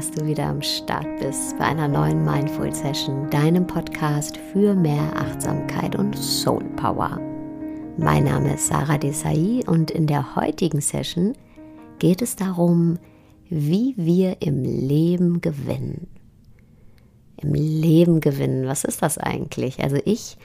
dass du wieder am Start bist bei einer neuen Mindful Session, deinem Podcast für mehr Achtsamkeit und Soul Power. Mein Name ist Sarah Desai und in der heutigen Session geht es darum, wie wir im Leben gewinnen. Im Leben gewinnen, was ist das eigentlich? Also ich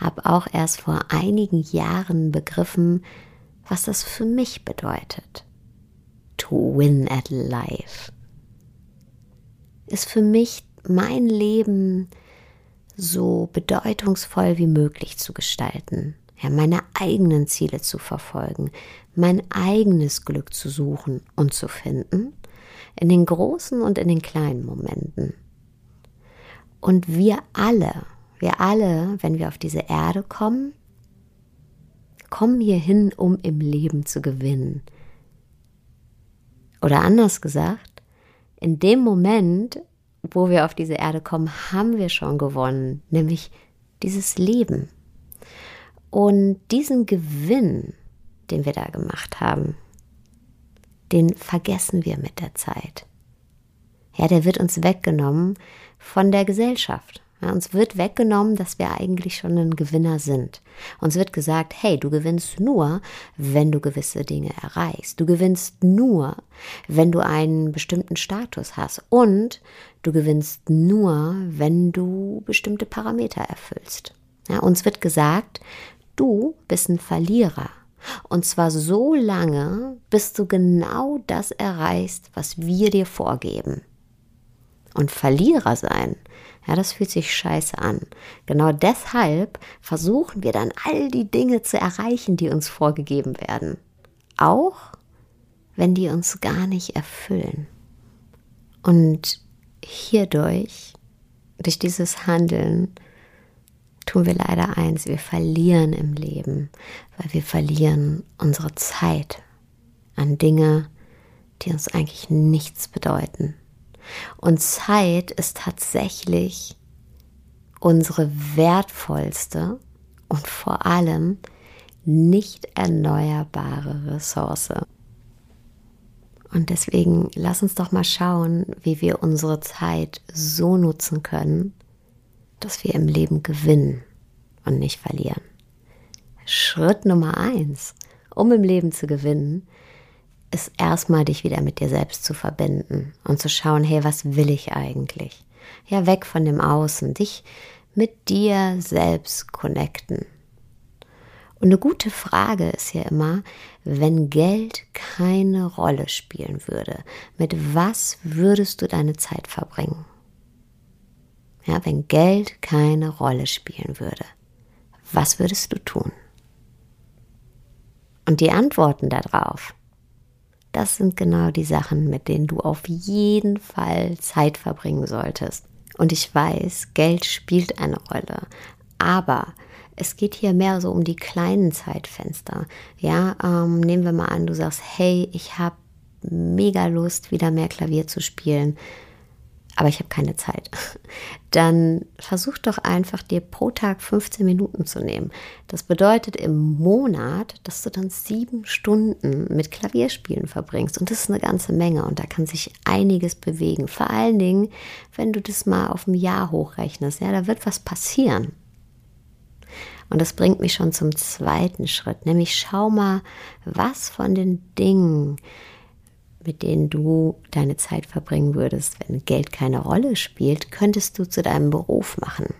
habe auch erst vor einigen Jahren begriffen, was das für mich bedeutet. To win at life ist für mich mein Leben so bedeutungsvoll wie möglich zu gestalten, ja, meine eigenen Ziele zu verfolgen, mein eigenes Glück zu suchen und zu finden, in den großen und in den kleinen Momenten. Und wir alle, wir alle, wenn wir auf diese Erde kommen, kommen hier hin, um im Leben zu gewinnen. Oder anders gesagt, in dem Moment, wo wir auf diese Erde kommen, haben wir schon gewonnen, nämlich dieses Leben. Und diesen Gewinn, den wir da gemacht haben, den vergessen wir mit der Zeit. Ja, der wird uns weggenommen von der Gesellschaft. Uns wird weggenommen, dass wir eigentlich schon ein Gewinner sind. Uns wird gesagt, hey, du gewinnst nur, wenn du gewisse Dinge erreichst. Du gewinnst nur, wenn du einen bestimmten Status hast. Und du gewinnst nur, wenn du bestimmte Parameter erfüllst. Ja, uns wird gesagt, du bist ein Verlierer. Und zwar so lange, bis du genau das erreichst, was wir dir vorgeben. Und Verlierer sein ja, das fühlt sich scheiße an. Genau deshalb versuchen wir dann all die Dinge zu erreichen, die uns vorgegeben werden. Auch wenn die uns gar nicht erfüllen. Und hierdurch, durch dieses Handeln, tun wir leider eins, wir verlieren im Leben, weil wir verlieren unsere Zeit an Dinge, die uns eigentlich nichts bedeuten. Und Zeit ist tatsächlich unsere wertvollste und vor allem nicht erneuerbare Ressource. Und deswegen lass uns doch mal schauen, wie wir unsere Zeit so nutzen können, dass wir im Leben gewinnen und nicht verlieren. Schritt Nummer eins, um im Leben zu gewinnen, ist erstmal dich wieder mit dir selbst zu verbinden und zu schauen, hey, was will ich eigentlich? Ja, weg von dem Außen, dich mit dir selbst connecten. Und eine gute Frage ist ja immer, wenn Geld keine Rolle spielen würde, mit was würdest du deine Zeit verbringen? Ja, wenn Geld keine Rolle spielen würde, was würdest du tun? Und die Antworten darauf, das sind genau die Sachen, mit denen du auf jeden Fall Zeit verbringen solltest. Und ich weiß, Geld spielt eine Rolle, aber es geht hier mehr so um die kleinen Zeitfenster. Ja, ähm, nehmen wir mal an, du sagst, hey, ich habe mega Lust, wieder mehr Klavier zu spielen aber ich habe keine Zeit, dann versuch doch einfach dir pro Tag 15 Minuten zu nehmen. Das bedeutet im Monat, dass du dann sieben Stunden mit Klavierspielen verbringst. Und das ist eine ganze Menge und da kann sich einiges bewegen. Vor allen Dingen, wenn du das mal auf ein Jahr hochrechnest. Ja, da wird was passieren. Und das bringt mich schon zum zweiten Schritt, nämlich schau mal, was von den Dingen, mit denen du deine Zeit verbringen würdest, wenn Geld keine Rolle spielt, könntest du zu deinem Beruf machen.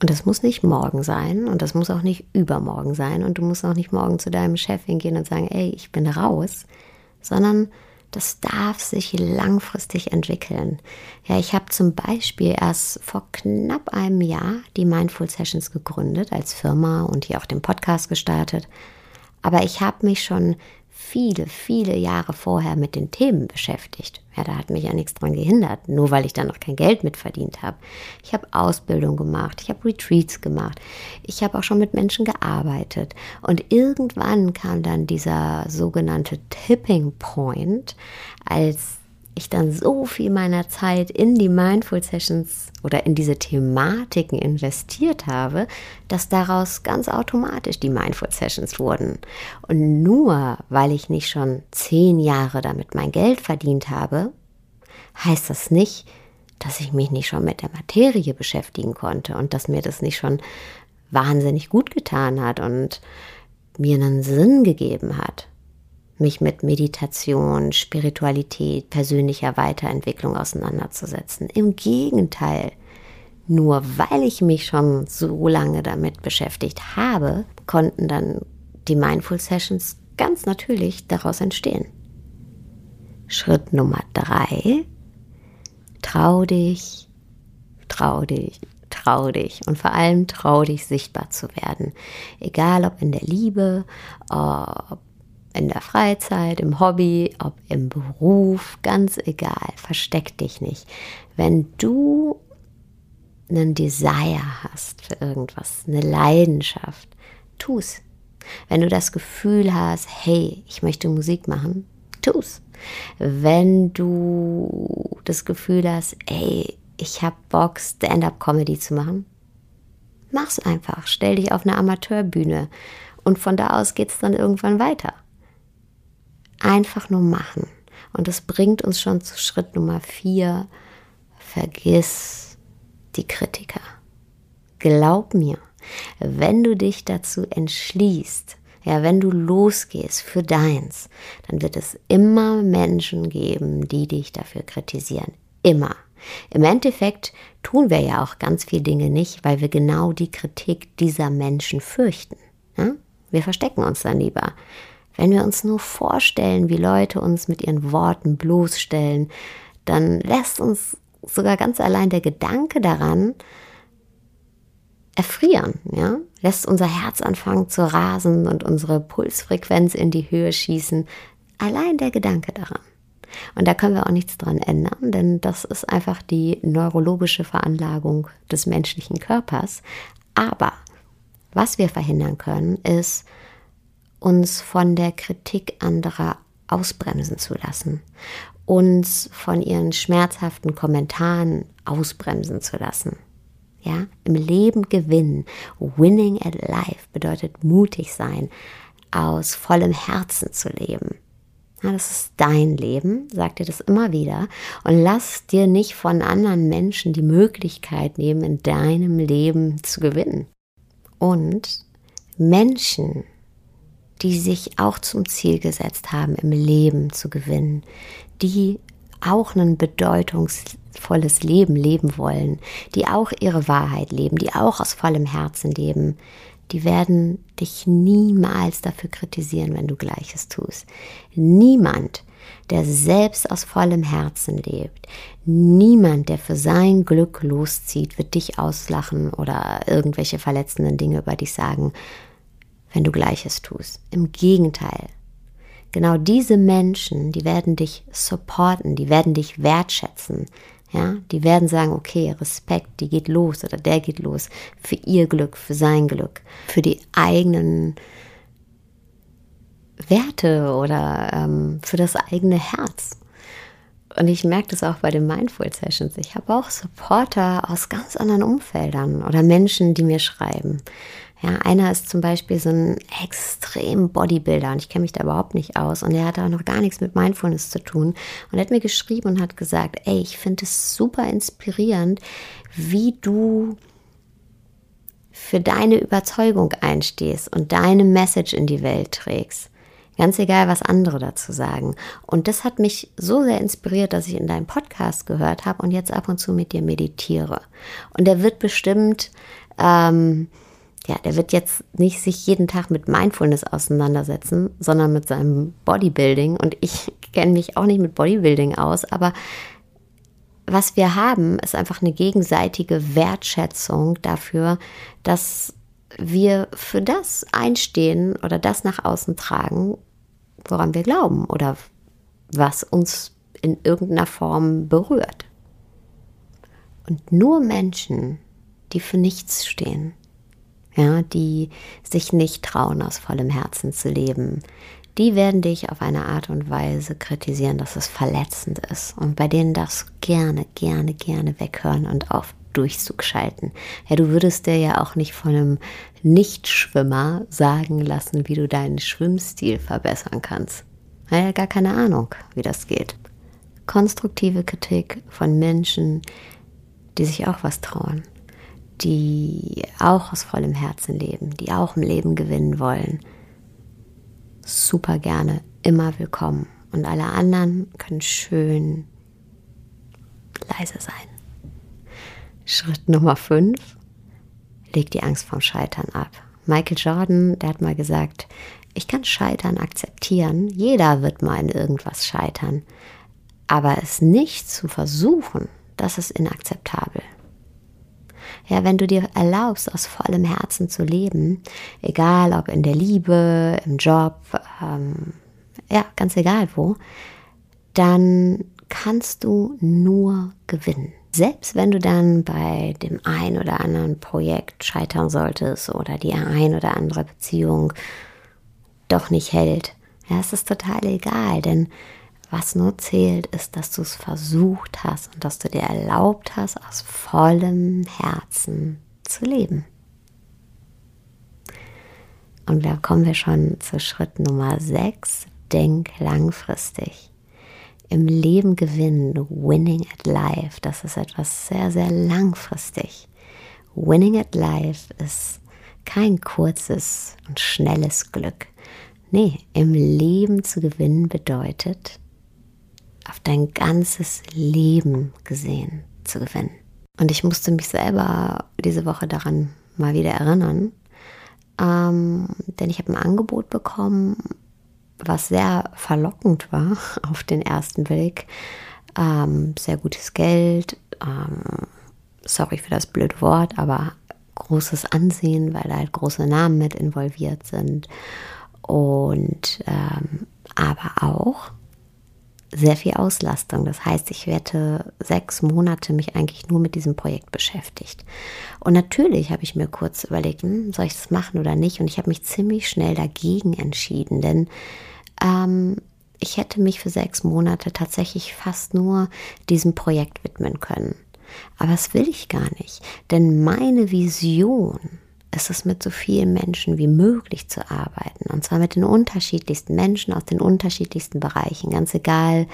Und das muss nicht morgen sein und das muss auch nicht übermorgen sein und du musst auch nicht morgen zu deinem Chef hingehen und sagen, ey, ich bin raus, sondern das darf sich langfristig entwickeln. Ja, ich habe zum Beispiel erst vor knapp einem Jahr die Mindful Sessions gegründet als Firma und hier auch den Podcast gestartet. Aber ich habe mich schon viele, viele Jahre vorher mit den Themen beschäftigt. Ja, da hat mich ja nichts dran gehindert, nur weil ich da noch kein Geld mitverdient habe. Ich habe Ausbildung gemacht, ich habe Retreats gemacht, ich habe auch schon mit Menschen gearbeitet. Und irgendwann kam dann dieser sogenannte Tipping Point, als ich dann so viel meiner Zeit in die Mindful Sessions oder in diese Thematiken investiert habe, dass daraus ganz automatisch die Mindful Sessions wurden. Und nur weil ich nicht schon zehn Jahre damit mein Geld verdient habe, heißt das nicht, dass ich mich nicht schon mit der Materie beschäftigen konnte und dass mir das nicht schon wahnsinnig gut getan hat und mir einen Sinn gegeben hat, mich mit Meditation, Spiritualität, persönlicher Weiterentwicklung auseinanderzusetzen. Im Gegenteil, nur weil ich mich schon so lange damit beschäftigt habe, konnten dann die Mindful Sessions ganz natürlich daraus entstehen. Schritt Nummer drei, trau dich, trau dich, trau dich und vor allem trau dich sichtbar zu werden. Egal ob in der Liebe, ob in der Freizeit, im Hobby, ob im Beruf, ganz egal, versteck dich nicht. Wenn du einen Desire hast für irgendwas, eine Leidenschaft, tu's. Wenn du das Gefühl hast, hey, ich möchte Musik machen, tu's. Wenn du das Gefühl hast, ey, ich habe Bock, Stand-up-Comedy zu machen, mach's einfach. Stell dich auf eine Amateurbühne und von da aus geht's dann irgendwann weiter. Einfach nur machen. Und das bringt uns schon zu Schritt Nummer vier. Vergiss die Kritiker. Glaub mir, wenn du dich dazu entschließt, ja, wenn du losgehst für deins, dann wird es immer Menschen geben, die dich dafür kritisieren. Immer. Im Endeffekt tun wir ja auch ganz viele Dinge nicht, weil wir genau die Kritik dieser Menschen fürchten. Ja? Wir verstecken uns dann lieber. Wenn wir uns nur vorstellen, wie Leute uns mit ihren Worten bloßstellen, dann lässt uns sogar ganz allein der Gedanke daran erfrieren, ja, lässt unser Herz anfangen zu rasen und unsere Pulsfrequenz in die Höhe schießen. Allein der Gedanke daran. Und da können wir auch nichts dran ändern, denn das ist einfach die neurologische Veranlagung des menschlichen Körpers. Aber was wir verhindern können, ist, uns von der Kritik anderer ausbremsen zu lassen, uns von ihren schmerzhaften Kommentaren ausbremsen zu lassen. Ja, im Leben gewinnen. Winning at life bedeutet mutig sein, aus vollem Herzen zu leben. Ja, das ist dein Leben, sag dir das immer wieder. Und lass dir nicht von anderen Menschen die Möglichkeit nehmen, in deinem Leben zu gewinnen. Und Menschen, die sich auch zum Ziel gesetzt haben, im Leben zu gewinnen, die auch ein bedeutungsvolles Leben leben wollen, die auch ihre Wahrheit leben, die auch aus vollem Herzen leben, die werden dich niemals dafür kritisieren, wenn du Gleiches tust. Niemand, der selbst aus vollem Herzen lebt, niemand, der für sein Glück loszieht, wird dich auslachen oder irgendwelche verletzenden Dinge über dich sagen, wenn du Gleiches tust. Im Gegenteil. Genau diese Menschen, die werden dich supporten, die werden dich wertschätzen, ja, die werden sagen, okay, Respekt, die geht los oder der geht los für ihr Glück, für sein Glück, für die eigenen Werte oder ähm, für das eigene Herz. Und ich merke das auch bei den Mindful Sessions. Ich habe auch Supporter aus ganz anderen Umfeldern oder Menschen, die mir schreiben. Ja, einer ist zum Beispiel so ein extrem Bodybuilder und ich kenne mich da überhaupt nicht aus und er hat auch noch gar nichts mit Mindfulness zu tun und hat mir geschrieben und hat gesagt, ey, ich finde es super inspirierend, wie du für deine Überzeugung einstehst und deine Message in die Welt trägst. Ganz egal, was andere dazu sagen. Und das hat mich so sehr inspiriert, dass ich in deinem Podcast gehört habe und jetzt ab und zu mit dir meditiere. Und der wird bestimmt ähm, ja, der wird jetzt nicht sich jeden Tag mit Mindfulness auseinandersetzen, sondern mit seinem Bodybuilding. Und ich kenne mich auch nicht mit Bodybuilding aus, aber was wir haben, ist einfach eine gegenseitige Wertschätzung dafür, dass wir für das einstehen oder das nach außen tragen, woran wir glauben oder was uns in irgendeiner Form berührt. Und nur Menschen, die für nichts stehen, ja, die sich nicht trauen, aus vollem Herzen zu leben, die werden dich auf eine Art und Weise kritisieren, dass es verletzend ist. Und bei denen darfst du gerne, gerne, gerne weghören und auf Durchzug schalten. Ja, du würdest dir ja auch nicht von einem Nichtschwimmer sagen lassen, wie du deinen Schwimmstil verbessern kannst. Hat ja gar keine Ahnung, wie das geht. konstruktive Kritik von Menschen, die sich auch was trauen, die auch aus vollem Herzen leben, die auch im Leben gewinnen wollen, super gerne, immer willkommen. Und alle anderen können schön leise sein. Schritt Nummer 5. Leg die Angst vom Scheitern ab. Michael Jordan, der hat mal gesagt, ich kann Scheitern akzeptieren. Jeder wird mal in irgendwas scheitern. Aber es nicht zu versuchen, das ist inakzeptabel. Ja, wenn du dir erlaubst, aus vollem Herzen zu leben, egal ob in der Liebe, im Job, ähm, ja, ganz egal wo, dann kannst du nur gewinnen. Selbst wenn du dann bei dem ein oder anderen Projekt scheitern solltest oder die ein oder andere Beziehung doch nicht hält, ja, es ist total egal, denn was nur zählt, ist, dass du es versucht hast und dass du dir erlaubt hast, aus vollem Herzen zu leben. Und da kommen wir schon zu Schritt Nummer 6. Denk langfristig. Im Leben gewinnen, winning at life, das ist etwas sehr, sehr langfristig. Winning at life ist kein kurzes und schnelles Glück. Nee, im Leben zu gewinnen bedeutet, auf dein ganzes Leben gesehen zu gewinnen. Und ich musste mich selber diese Woche daran mal wieder erinnern, ähm, denn ich habe ein Angebot bekommen, was sehr verlockend war auf den ersten Blick. Ähm, sehr gutes Geld, ähm, sorry für das blöde Wort, aber großes Ansehen, weil da halt große Namen mit involviert sind. Und ähm, aber auch sehr viel Auslastung. Das heißt, ich werde sechs Monate mich eigentlich nur mit diesem Projekt beschäftigt. Und natürlich habe ich mir kurz überlegt, hm, soll ich das machen oder nicht? Und ich habe mich ziemlich schnell dagegen entschieden, denn ähm, ich hätte mich für sechs Monate tatsächlich fast nur diesem Projekt widmen können. Aber das will ich gar nicht, denn meine Vision ist es, mit so vielen Menschen wie möglich zu arbeiten. Und zwar mit den unterschiedlichsten Menschen aus den unterschiedlichsten Bereichen. Ganz egal,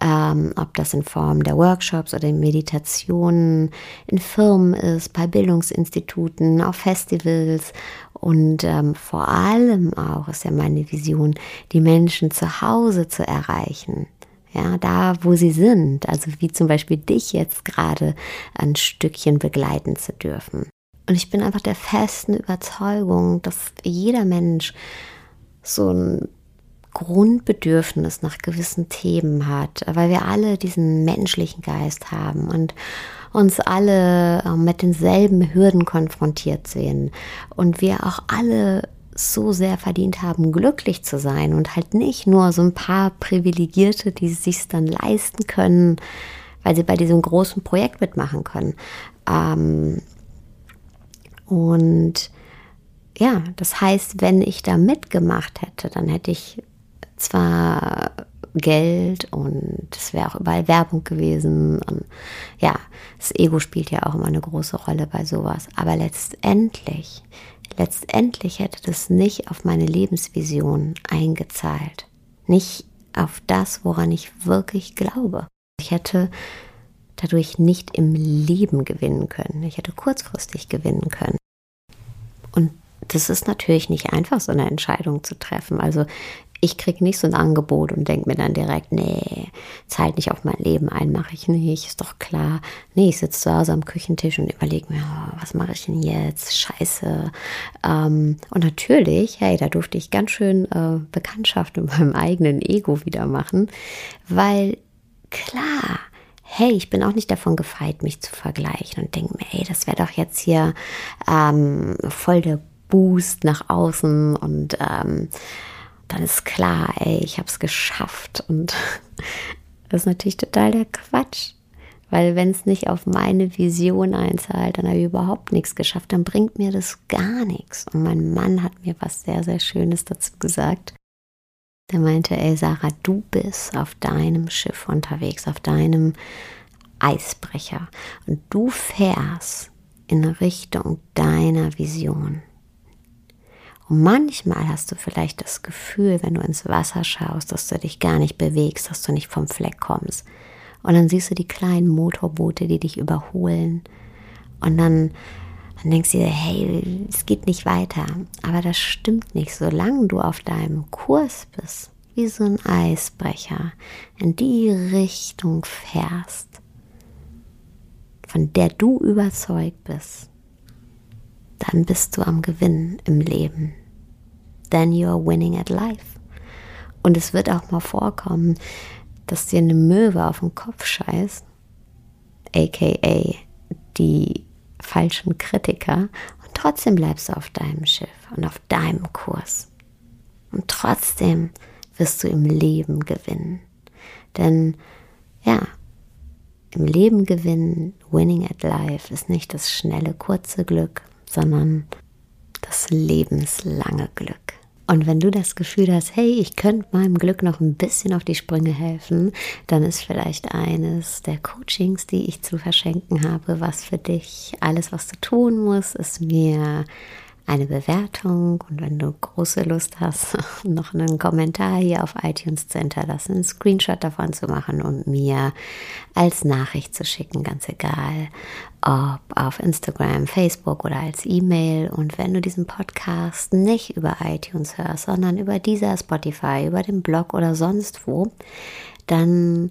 ähm, ob das in Form der Workshops oder Meditationen in Firmen ist, bei Bildungsinstituten, auf Festivals. Und ähm, vor allem auch ist ja meine Vision, die Menschen zu Hause zu erreichen. Ja, da, wo sie sind, also wie zum Beispiel dich jetzt gerade ein Stückchen begleiten zu dürfen. Und ich bin einfach der festen Überzeugung, dass jeder Mensch so ein Grundbedürfnis nach gewissen Themen hat, weil wir alle diesen menschlichen Geist haben und uns alle ähm, mit denselben Hürden konfrontiert sehen und wir auch alle so sehr verdient haben, glücklich zu sein und halt nicht nur so ein paar Privilegierte, die sich dann leisten können, weil sie bei diesem großen Projekt mitmachen können. Ähm, und ja, das heißt, wenn ich da mitgemacht hätte, dann hätte ich zwar Geld und es wäre auch überall Werbung gewesen. Und ja, das Ego spielt ja auch immer eine große Rolle bei sowas. Aber letztendlich, letztendlich hätte das nicht auf meine Lebensvision eingezahlt. Nicht auf das, woran ich wirklich glaube. Ich hätte dadurch nicht im Leben gewinnen können. Ich hätte kurzfristig gewinnen können. Und das ist natürlich nicht einfach, so eine Entscheidung zu treffen. Also ich kriege nicht so ein Angebot und denke mir dann direkt, nee, zahlt nicht auf mein Leben ein, mache ich nicht, ist doch klar. Nee, ich sitze zu Hause am Küchentisch und überlege mir, oh, was mache ich denn jetzt? Scheiße. Ähm, und natürlich, hey, da durfte ich ganz schön äh, Bekanntschaft mit meinem eigenen Ego wieder machen, weil klar, hey, ich bin auch nicht davon gefeit, mich zu vergleichen und denke mir, hey, das wäre doch jetzt hier ähm, voll der Boost nach außen und ähm, dann ist klar, ey, ich habe es geschafft und das ist natürlich total der Quatsch. Weil wenn es nicht auf meine Vision einzahlt, dann habe ich überhaupt nichts geschafft, dann bringt mir das gar nichts. Und mein Mann hat mir was sehr, sehr Schönes dazu gesagt. Der meinte, ey Sarah, du bist auf deinem Schiff unterwegs, auf deinem Eisbrecher und du fährst in Richtung deiner Vision. Und manchmal hast du vielleicht das Gefühl, wenn du ins Wasser schaust, dass du dich gar nicht bewegst, dass du nicht vom Fleck kommst. Und dann siehst du die kleinen Motorboote, die dich überholen. Und dann, dann denkst du dir, hey, es geht nicht weiter. Aber das stimmt nicht, solange du auf deinem Kurs bist, wie so ein Eisbrecher, in die Richtung fährst, von der du überzeugt bist, dann bist du am Gewinnen im Leben. Then you are winning at life. Und es wird auch mal vorkommen, dass dir eine Möwe auf den Kopf scheißt, aka die falschen Kritiker, und trotzdem bleibst du auf deinem Schiff und auf deinem Kurs. Und trotzdem wirst du im Leben gewinnen. Denn ja, im Leben gewinnen, winning at life, ist nicht das schnelle, kurze Glück, sondern das lebenslange Glück. Und wenn du das Gefühl hast, hey, ich könnte meinem Glück noch ein bisschen auf die Sprünge helfen, dann ist vielleicht eines der Coachings, die ich zu verschenken habe, was für dich. Alles, was du tun musst, ist mir eine Bewertung und wenn du große Lust hast, noch einen Kommentar hier auf iTunes zu hinterlassen, einen Screenshot davon zu machen und mir als Nachricht zu schicken, ganz egal, ob auf Instagram, Facebook oder als E-Mail. Und wenn du diesen Podcast nicht über iTunes hörst, sondern über dieser Spotify, über den Blog oder sonst wo, dann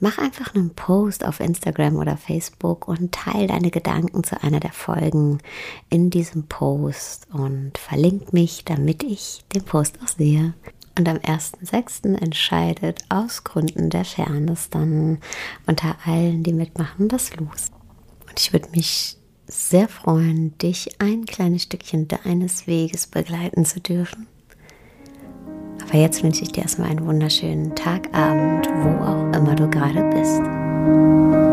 Mach einfach einen Post auf Instagram oder Facebook und teile deine Gedanken zu einer der Folgen in diesem Post und verlink mich, damit ich den Post auch sehe. Und am 1.6. entscheidet aus Gründen der Fairness dann unter allen, die mitmachen, das Los. Und ich würde mich sehr freuen, dich ein kleines Stückchen deines Weges begleiten zu dürfen. Aber jetzt wünsche ich dir erstmal einen wunderschönen Tag, Abend, wo auch immer du gerade bist.